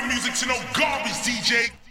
my music to no garbage DJ.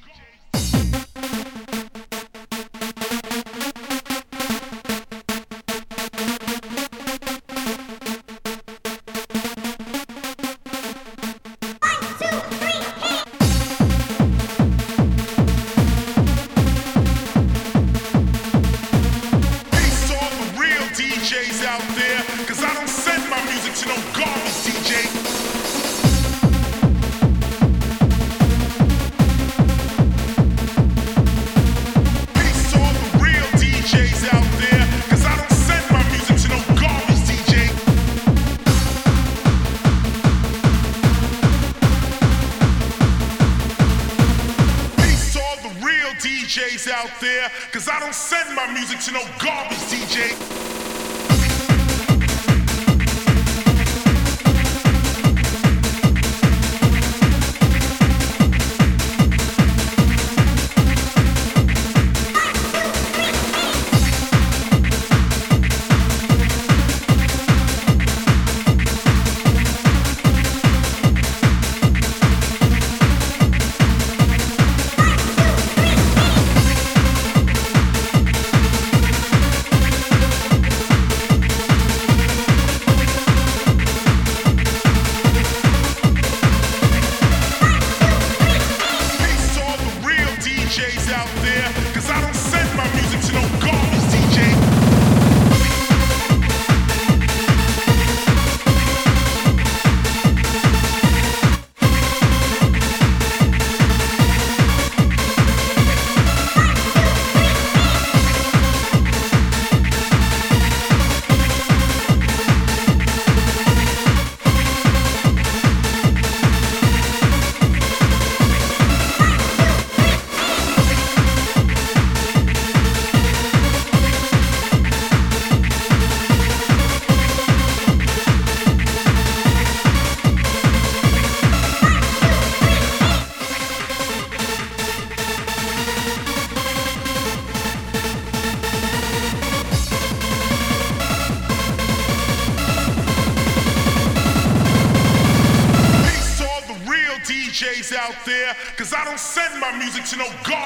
You no God.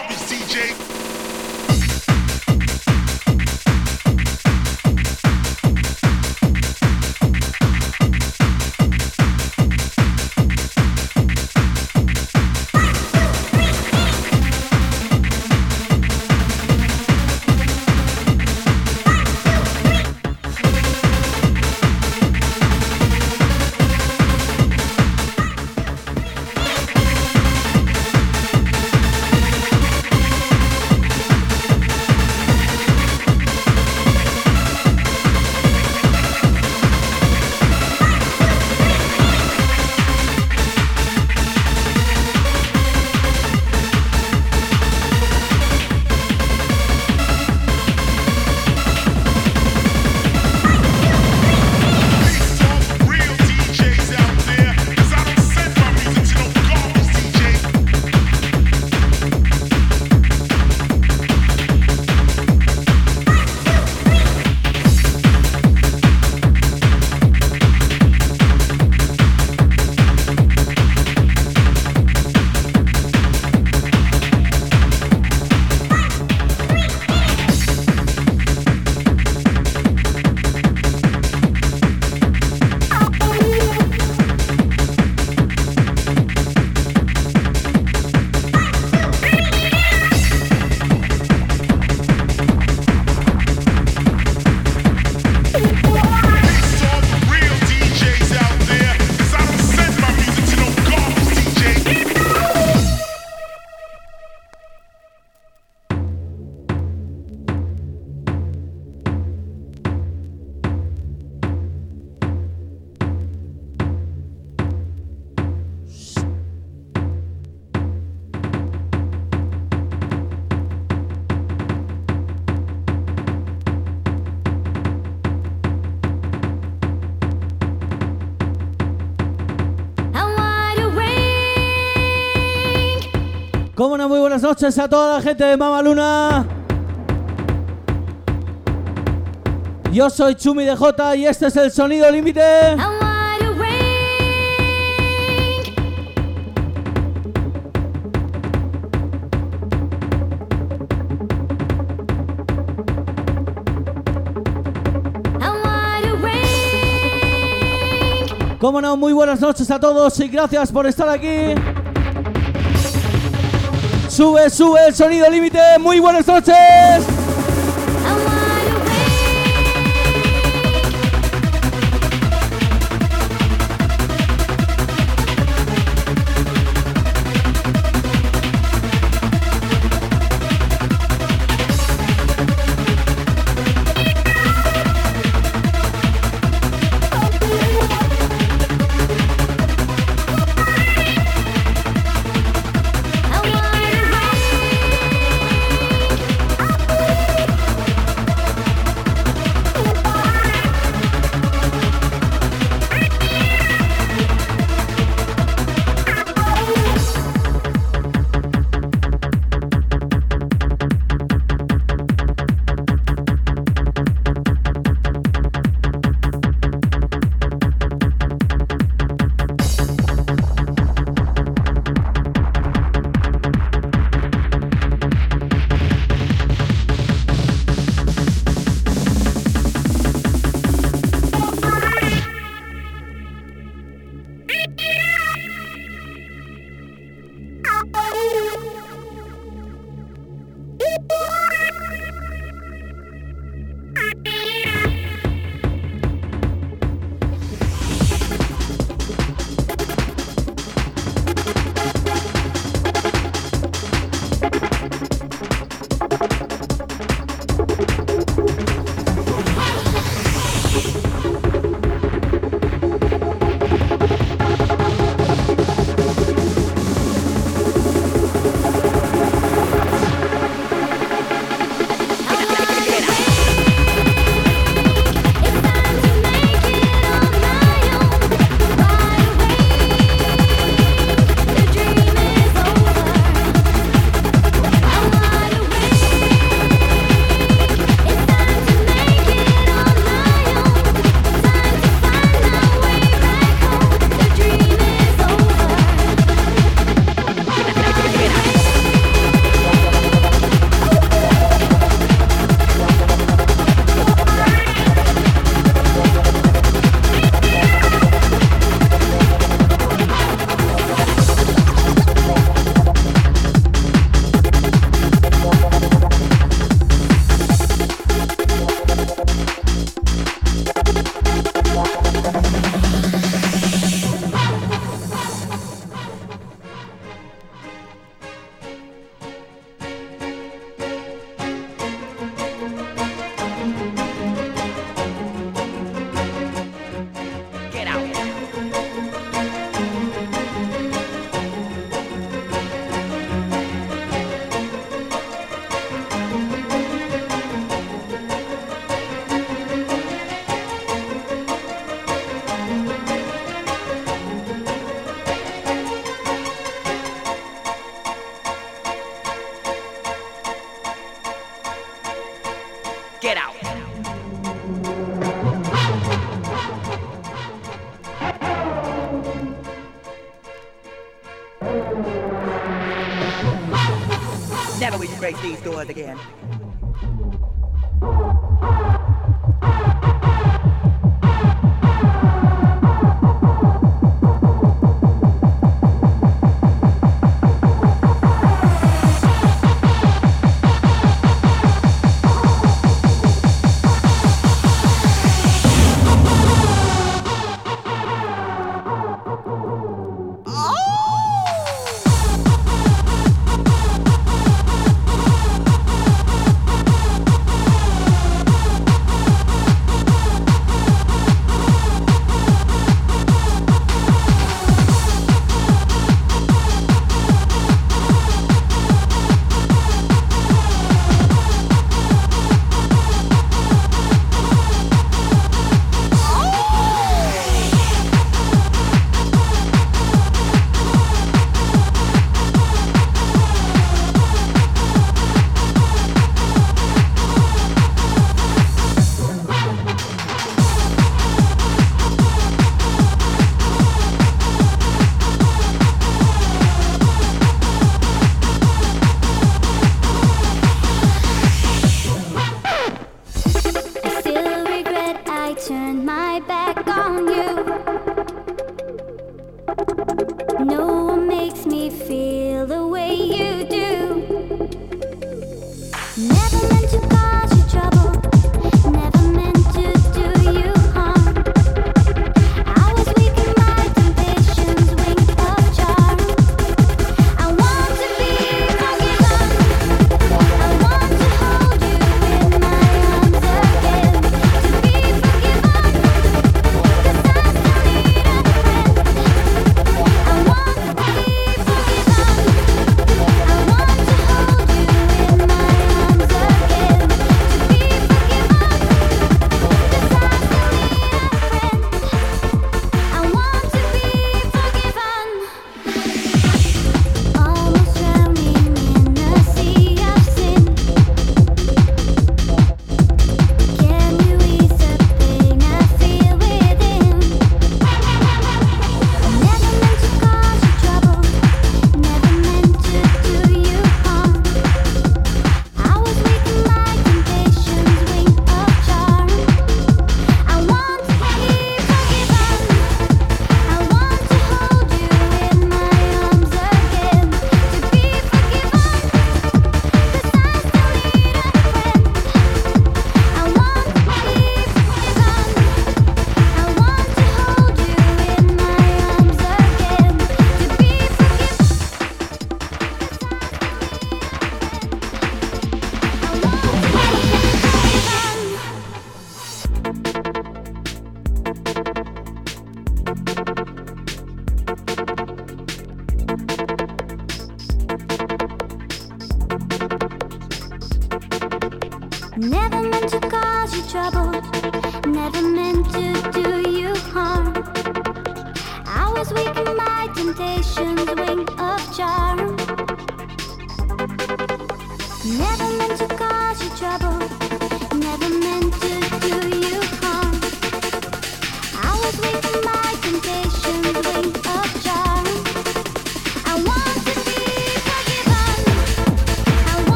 Noches a toda la gente de Mama Luna. Yo soy Chumi de J y este es el sonido límite. Cómo no, muy buenas noches a todos y gracias por estar aquí. Sube, sube el sonido límite. Muy buenas noches. it again.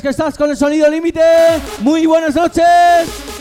Que estás con el sonido límite. Muy buenas noches.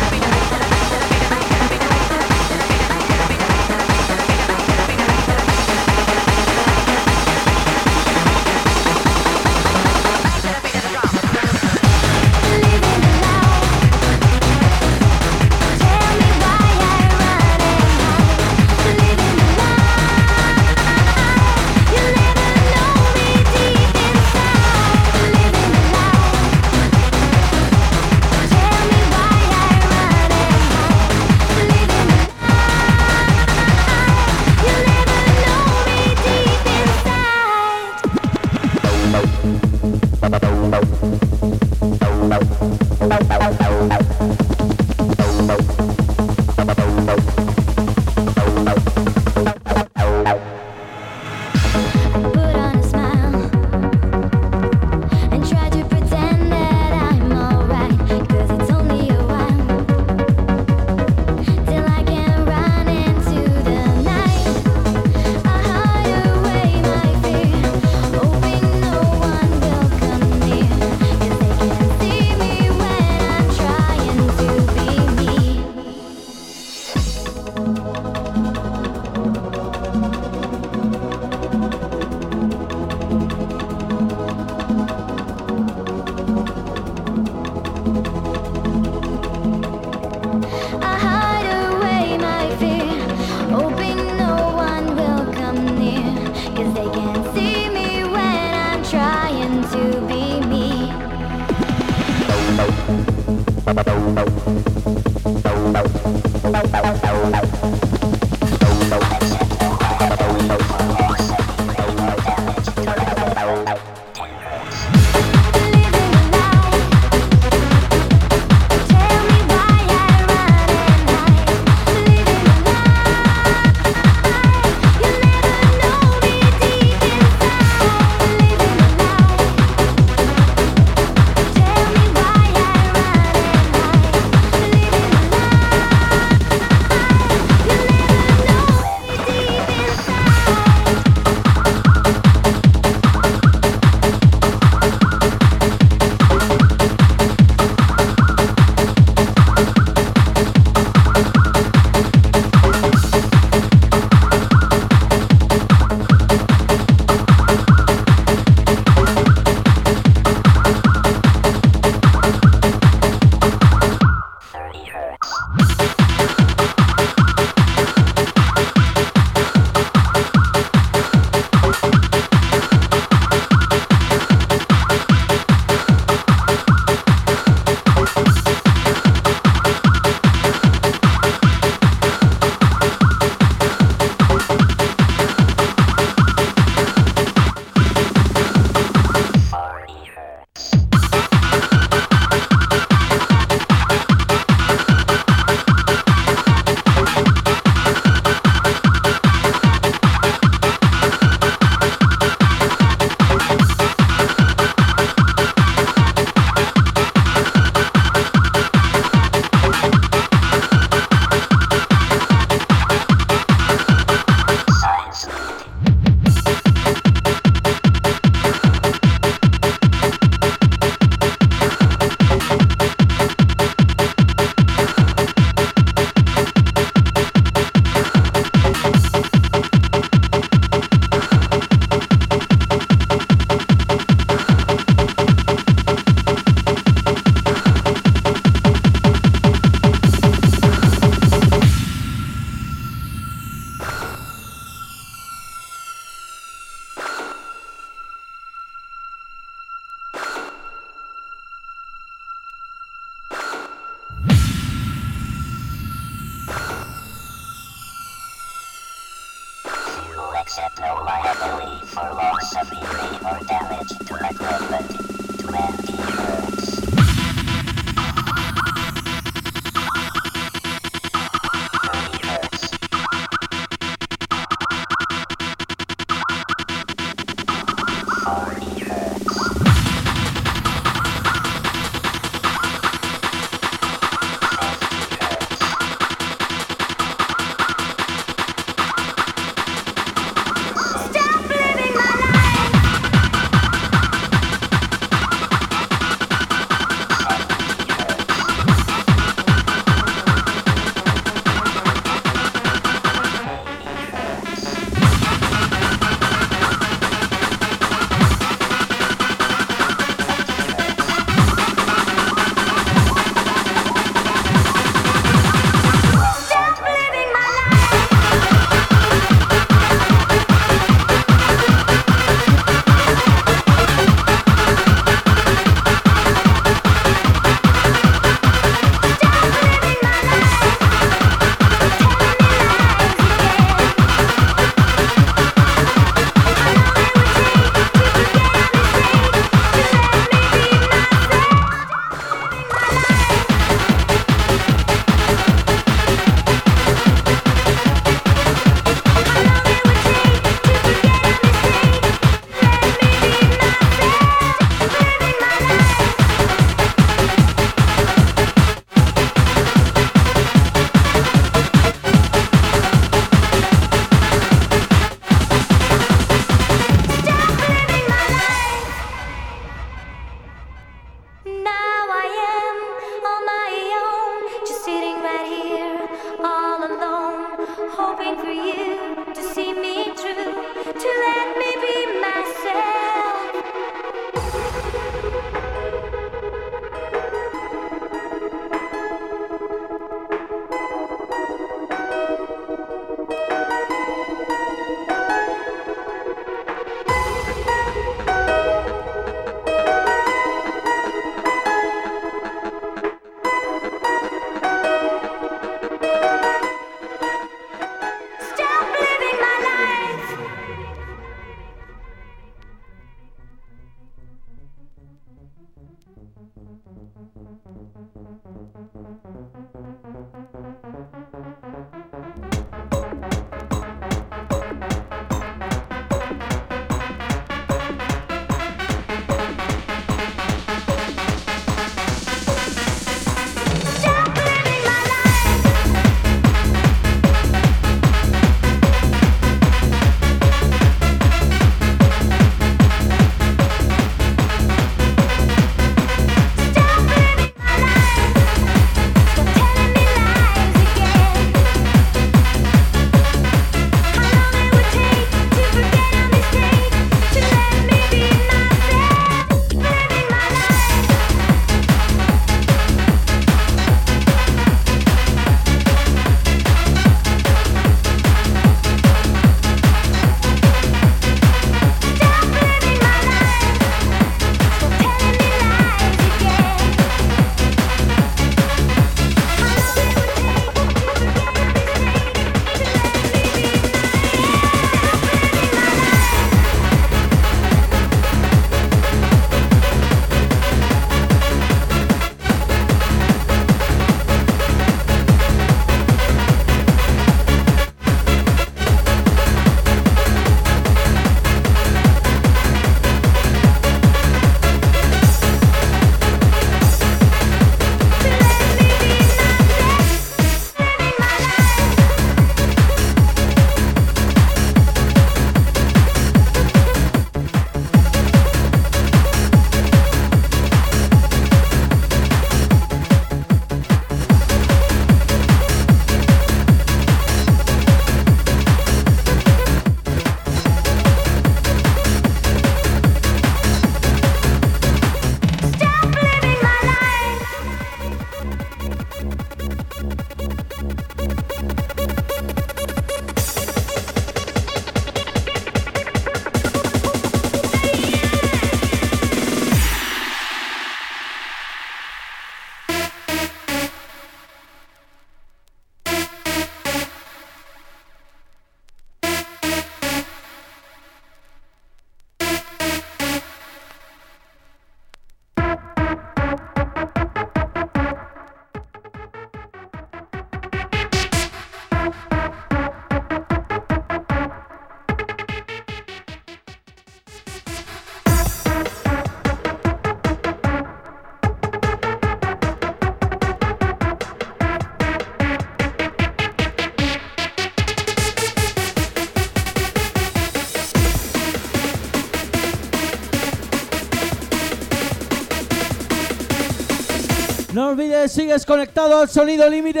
Sigues conectado al sonido límite.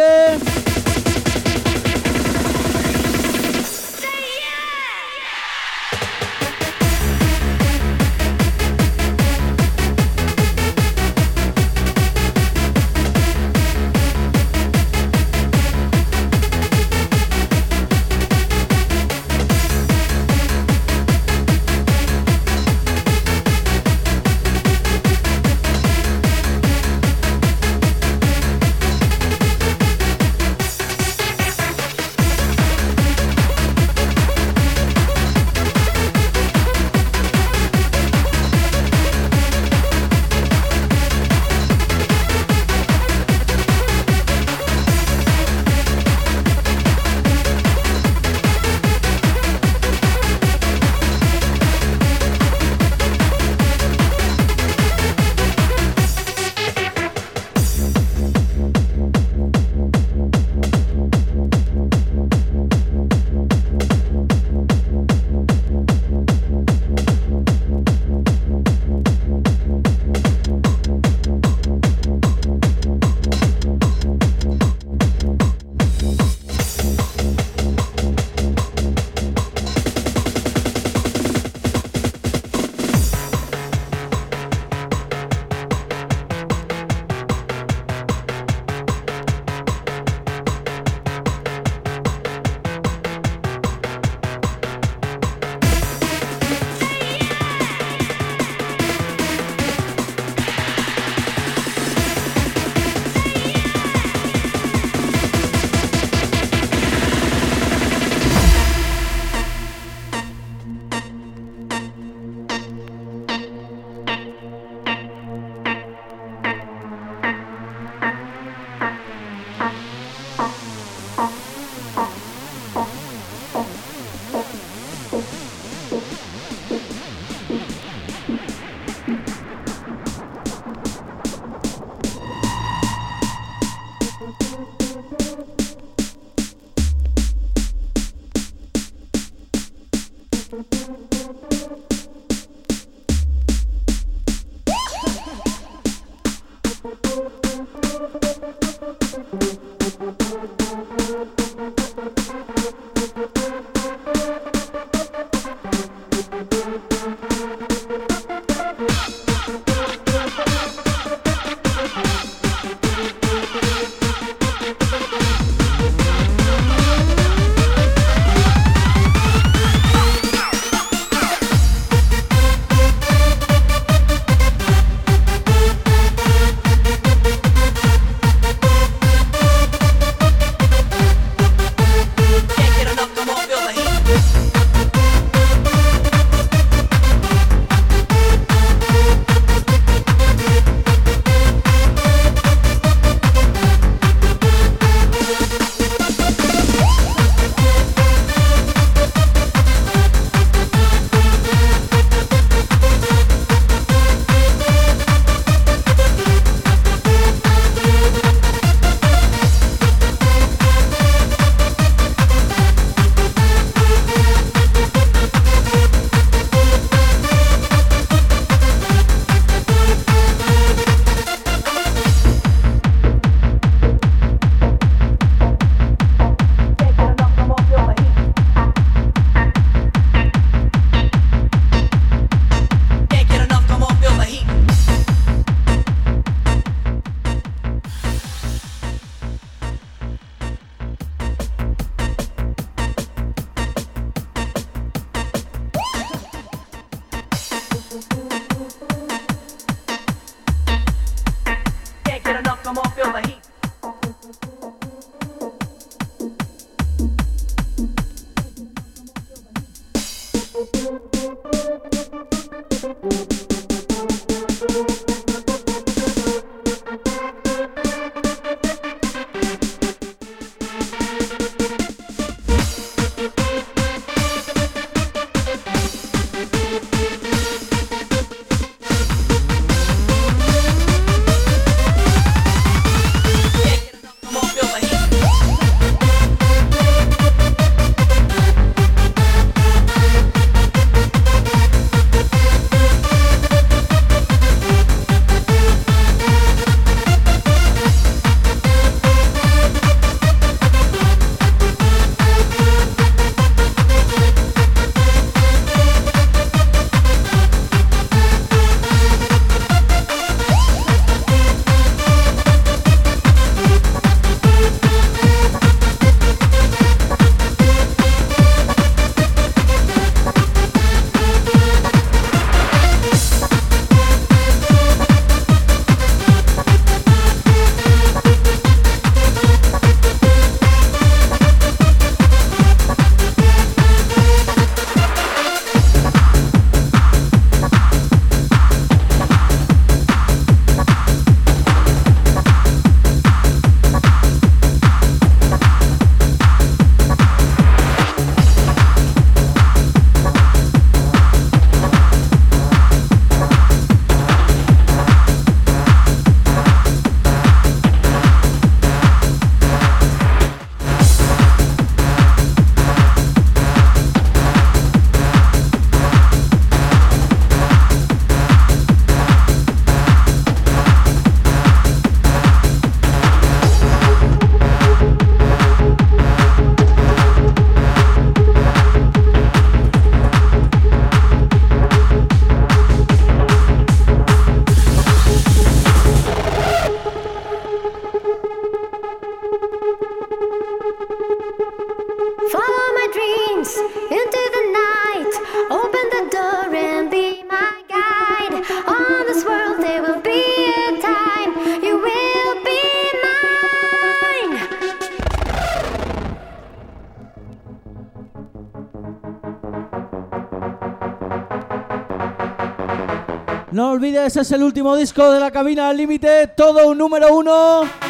Ese es el último disco de la cabina al límite, todo un número uno.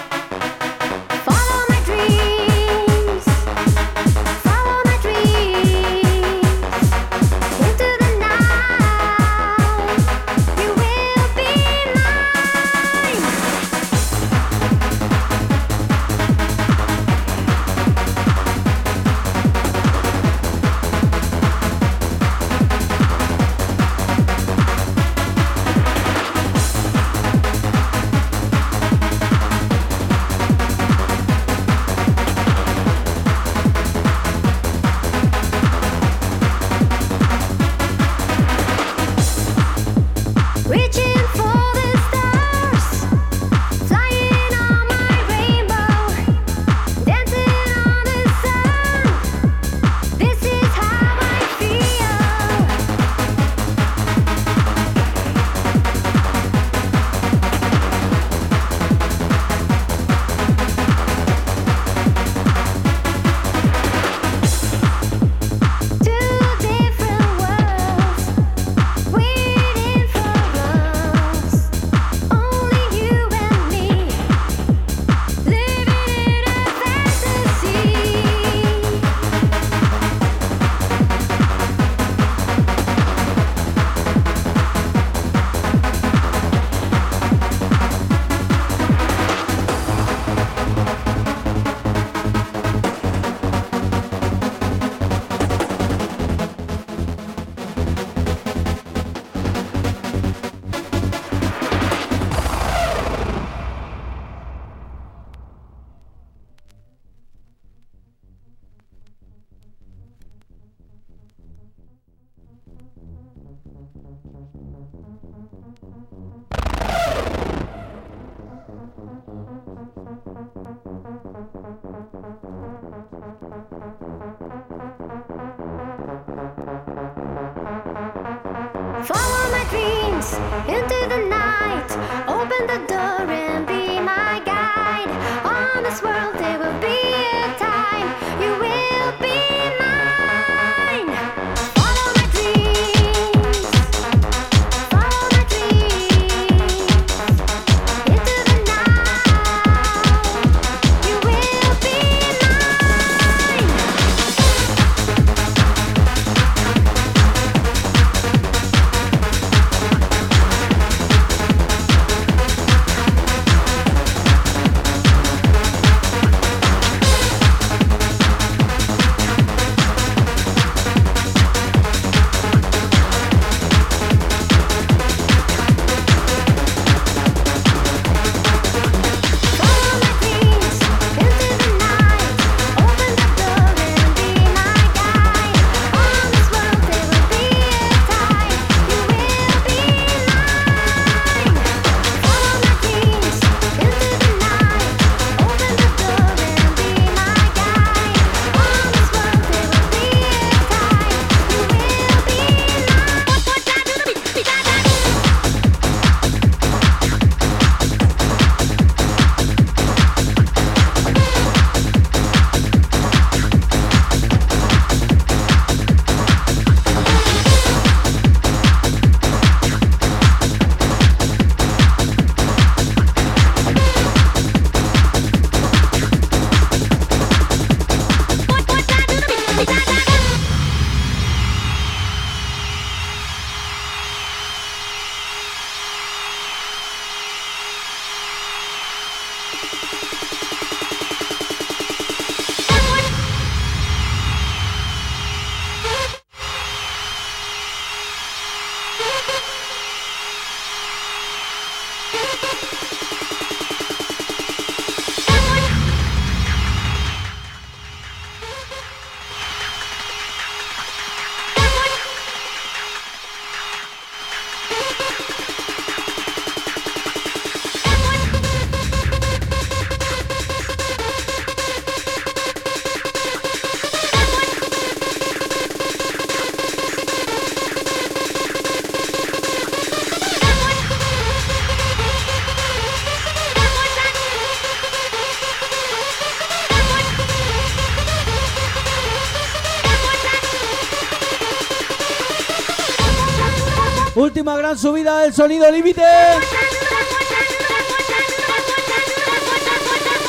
Subida del sonido límite.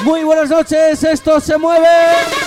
Muy buenas noches, esto se mueve.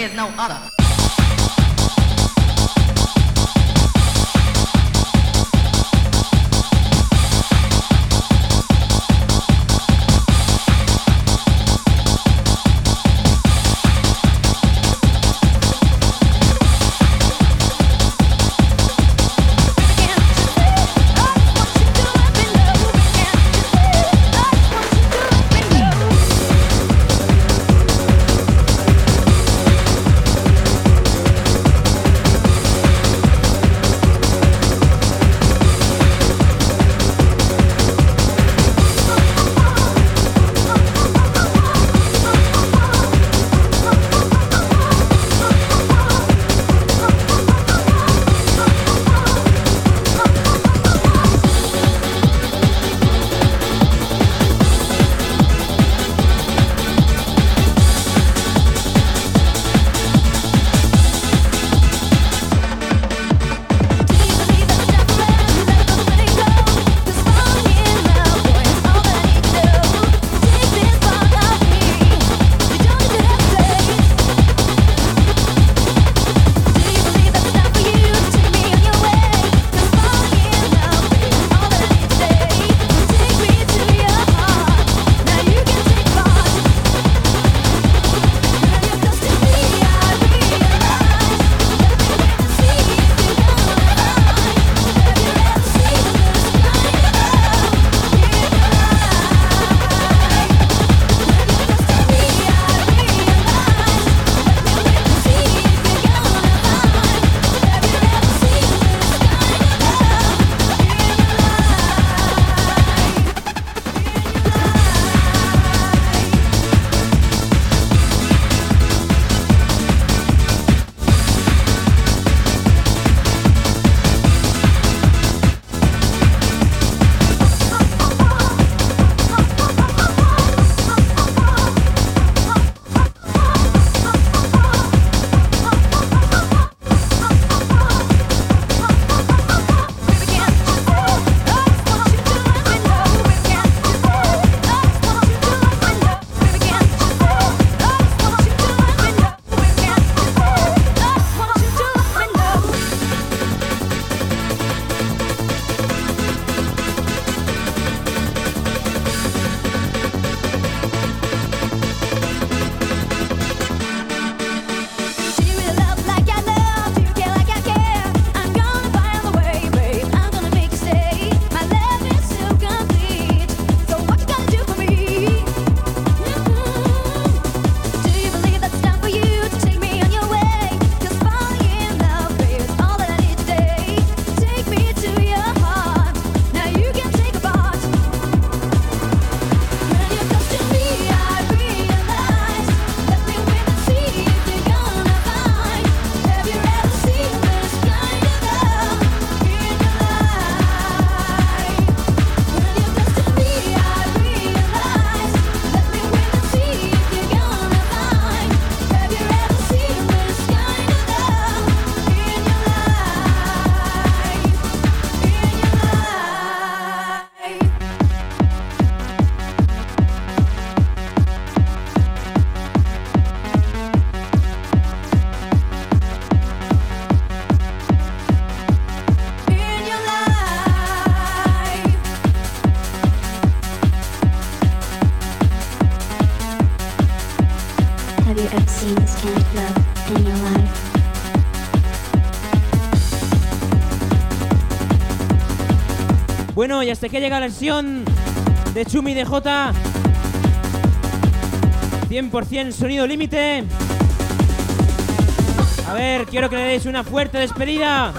Is no other. Bueno, y hasta que llega la versión de Chumi de J. 100% sonido límite. A ver, quiero que le deis una fuerte despedida.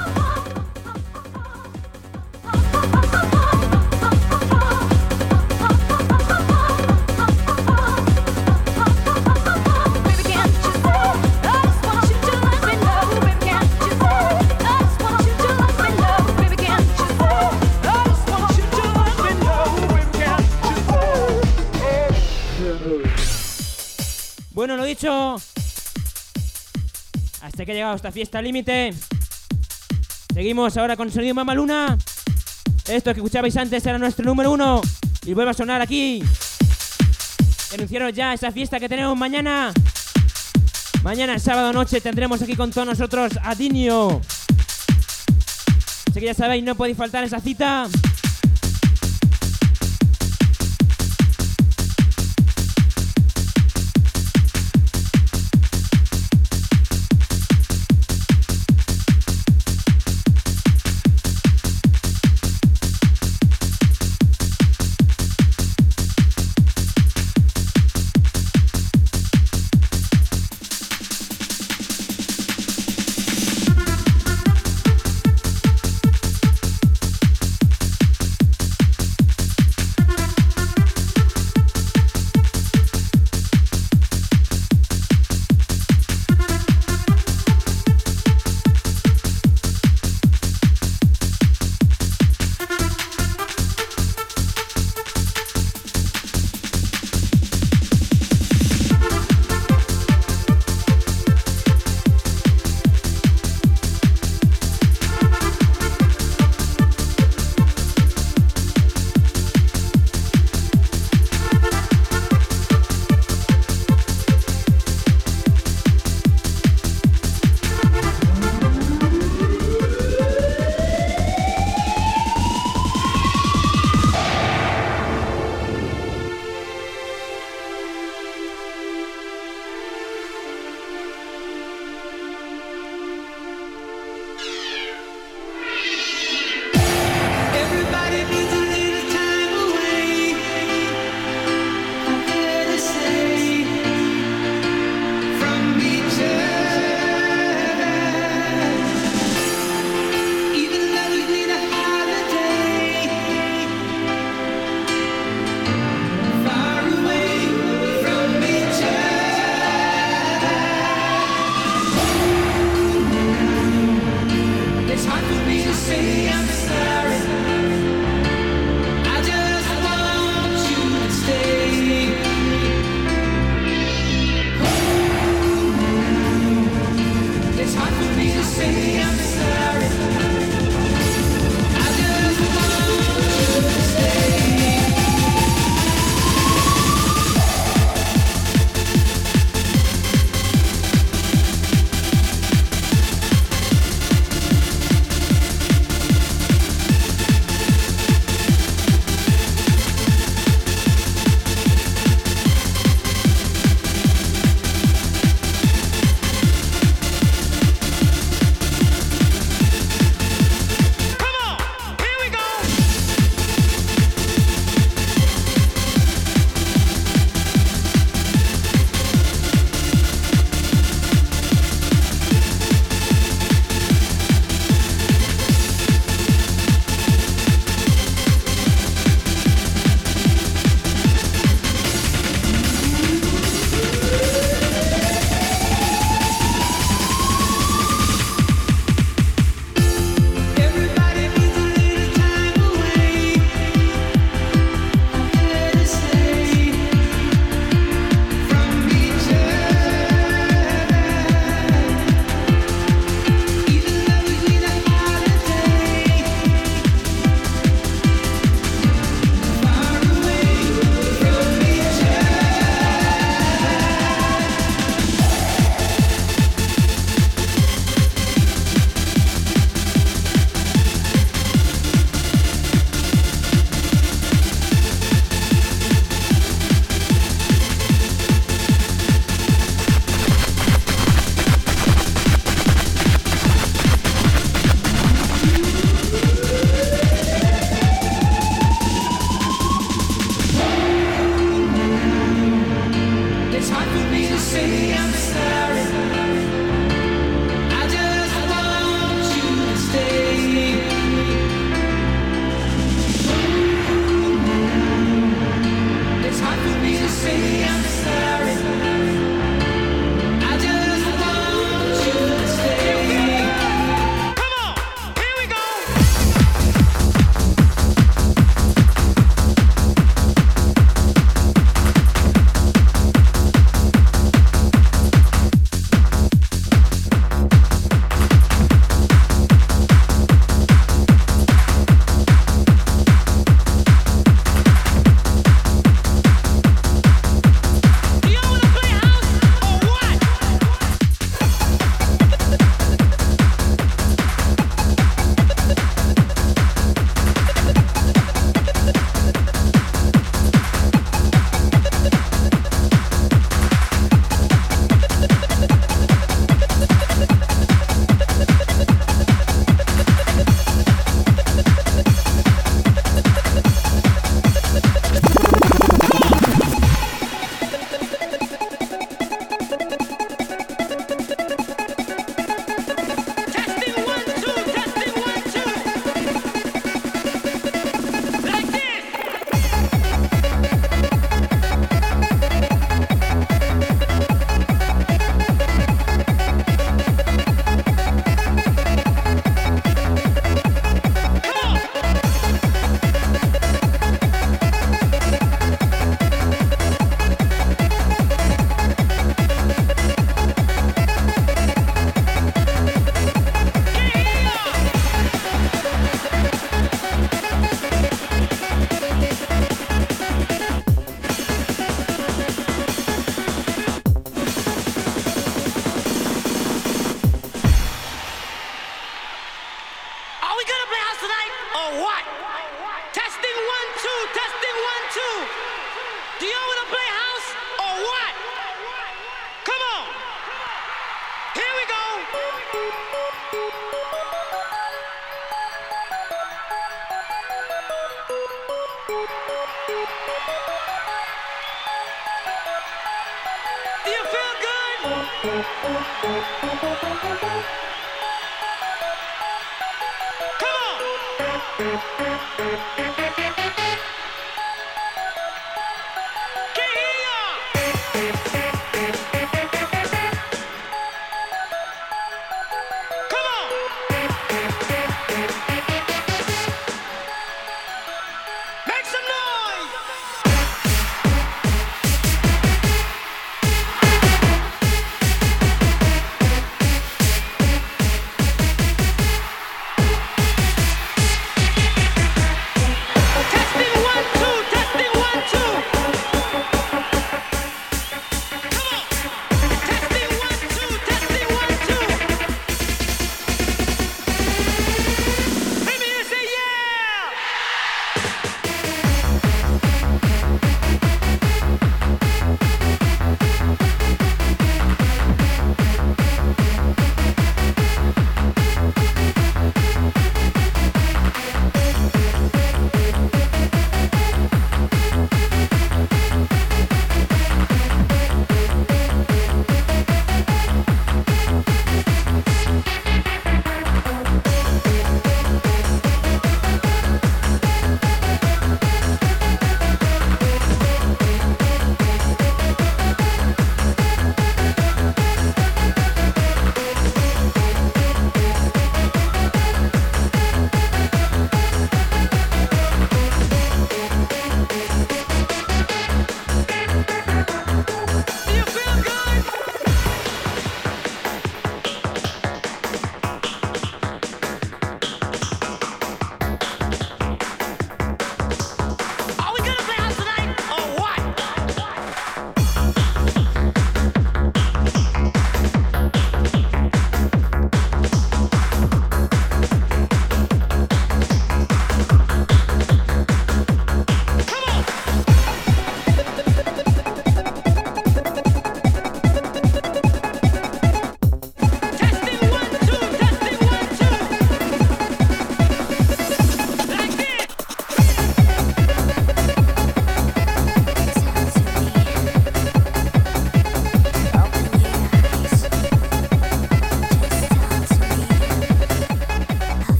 Bueno, lo dicho. Hasta que ha llegado esta fiesta límite. Seguimos ahora con sonido Mama Luna. Esto que escuchabais antes era nuestro número uno. Y vuelve a sonar aquí. Anunciaros ya esa fiesta que tenemos mañana. Mañana, sábado noche, tendremos aquí con todos nosotros a Dinio. Así que ya sabéis, no podéis faltar esa cita.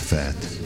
Fat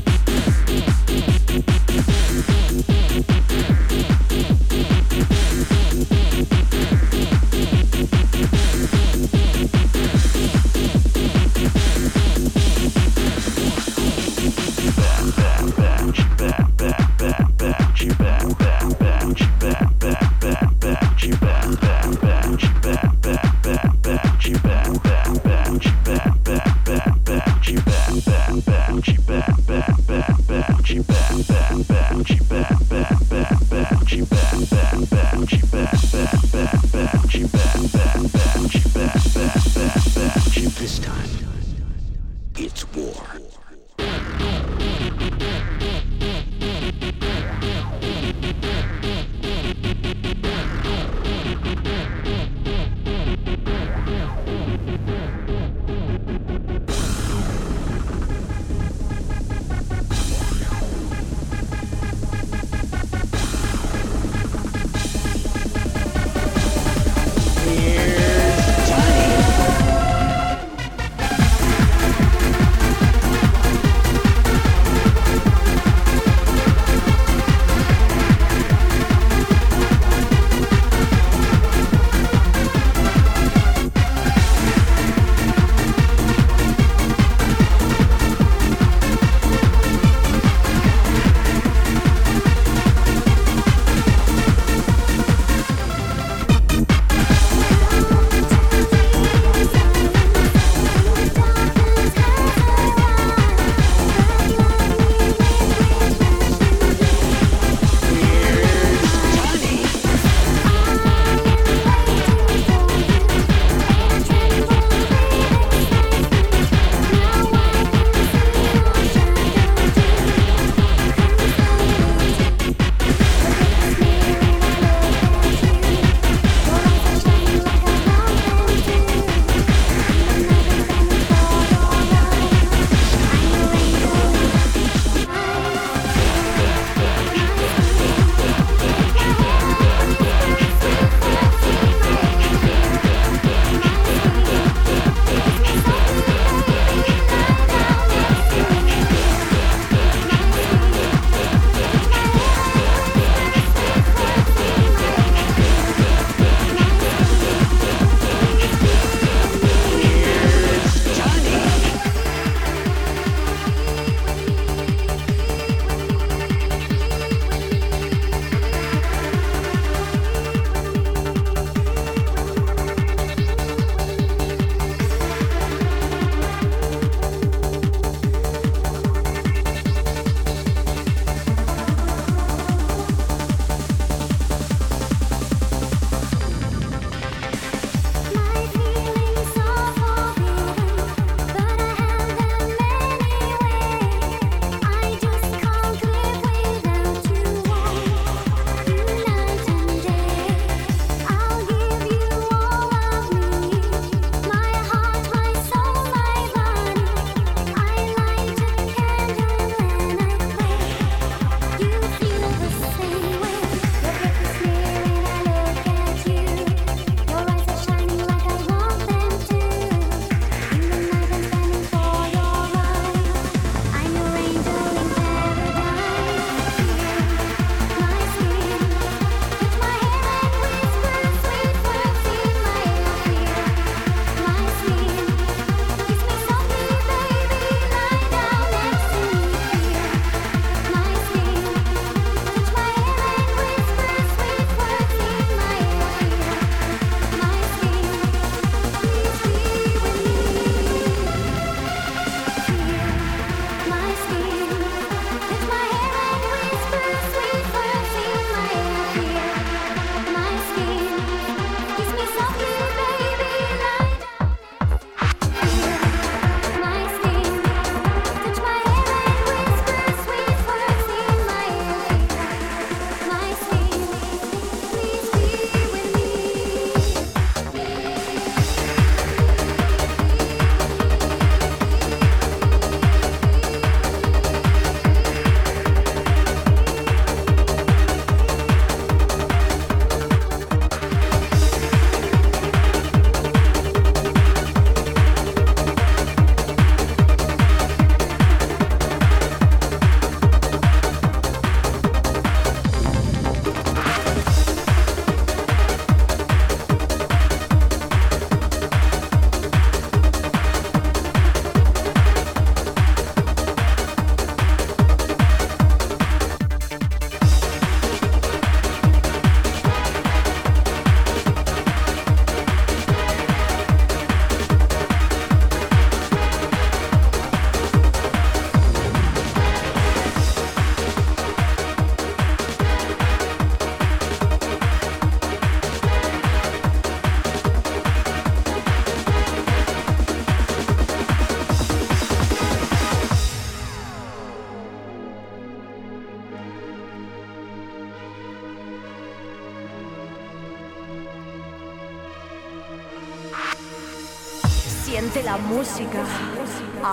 Bye.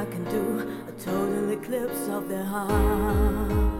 I can do, a total eclipse of the heart.